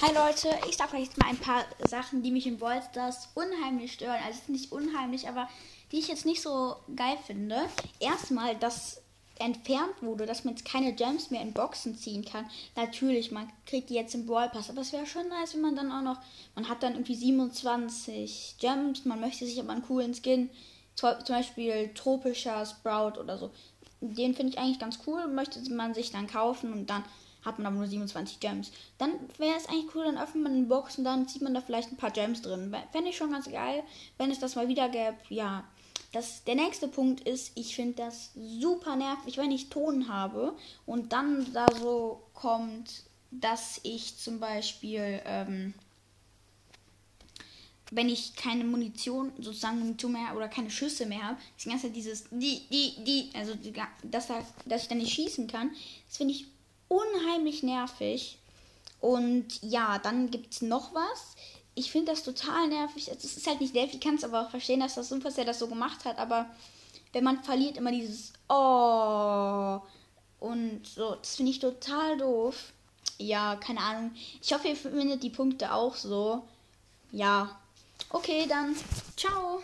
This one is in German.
Hi Leute, ich sag euch jetzt mal ein paar Sachen, die mich in Brawl Stars unheimlich stören. Also nicht unheimlich, aber die ich jetzt nicht so geil finde. Erstmal, dass entfernt wurde, dass man jetzt keine Gems mehr in Boxen ziehen kann. Natürlich, man kriegt die jetzt im Brawl Pass, aber es wäre schon nice, wenn man dann auch noch, man hat dann irgendwie 27 Gems, man möchte sich aber einen coolen Skin, zum Beispiel tropischer Sprout oder so. Den finde ich eigentlich ganz cool, möchte man sich dann kaufen und dann hat man aber nur 27 Gems. Dann wäre es eigentlich cool, dann öffnet man eine Box und dann zieht man da vielleicht ein paar Gems drin. Fände ich schon ganz geil, wenn es das mal wieder gäbe. Ja, das, der nächste Punkt ist, ich finde das super nervig, wenn ich Ton habe und dann da so kommt, dass ich zum Beispiel, ähm, wenn ich keine Munition, sozusagen Munition mehr oder keine Schüsse mehr habe, die ganze Zeit dieses, die, die, die, also dass, dass ich dann nicht schießen kann, das finde ich unheimlich nervig. Und ja, dann gibt es noch was. Ich finde das total nervig. Es ist halt nicht nervig, ich kann es aber auch verstehen, dass das Supercell das so gemacht hat. Aber wenn man verliert, immer dieses Oh. Und so, das finde ich total doof. Ja, keine Ahnung. Ich hoffe, ihr findet die Punkte auch so. Ja. Okay, dann. Ciao.